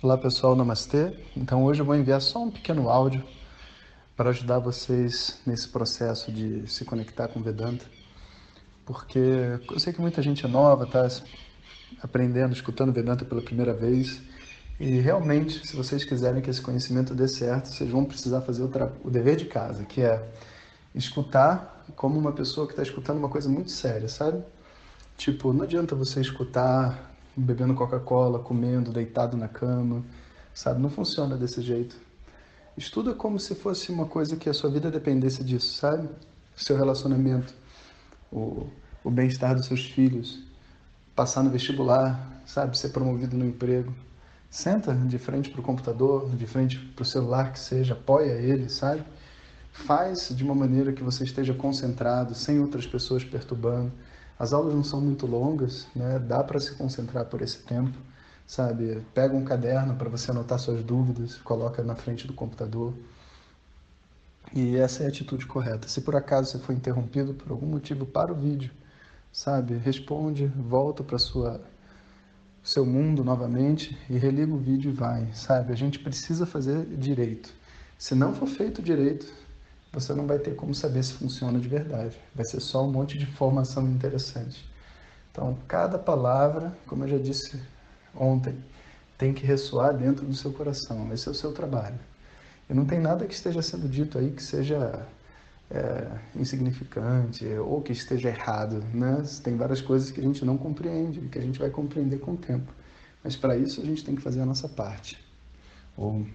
Olá pessoal, namastê. Então hoje eu vou enviar só um pequeno áudio para ajudar vocês nesse processo de se conectar com Vedanta, porque eu sei que muita gente é nova, está aprendendo, escutando Vedanta pela primeira vez, e realmente, se vocês quiserem que esse conhecimento dê certo, vocês vão precisar fazer o, o dever de casa, que é escutar como uma pessoa que está escutando uma coisa muito séria, sabe? Tipo, não adianta você escutar bebendo Coca-Cola, comendo, deitado na cama, sabe? Não funciona desse jeito. Estuda como se fosse uma coisa que a sua vida dependesse disso, sabe? seu relacionamento, o, o bem-estar dos seus filhos, passar no vestibular, sabe? Ser promovido no emprego. Senta de frente para o computador, de frente para o celular que seja, apoia ele, sabe? Faz de uma maneira que você esteja concentrado, sem outras pessoas perturbando. As aulas não são muito longas, né? Dá para se concentrar por esse tempo, sabe? Pega um caderno para você anotar suas dúvidas, coloca na frente do computador. E essa é a atitude correta. Se por acaso você foi interrompido por algum motivo para o vídeo, sabe? Responde, volta para sua seu mundo novamente e religa o vídeo e vai, sabe? A gente precisa fazer direito. Se não for feito direito, você não vai ter como saber se funciona de verdade. Vai ser só um monte de informação interessante. Então, cada palavra, como eu já disse ontem, tem que ressoar dentro do seu coração. Esse é o seu trabalho. E não tem nada que esteja sendo dito aí que seja é, insignificante ou que esteja errado. Né? Tem várias coisas que a gente não compreende e que a gente vai compreender com o tempo. Mas para isso a gente tem que fazer a nossa parte. Ou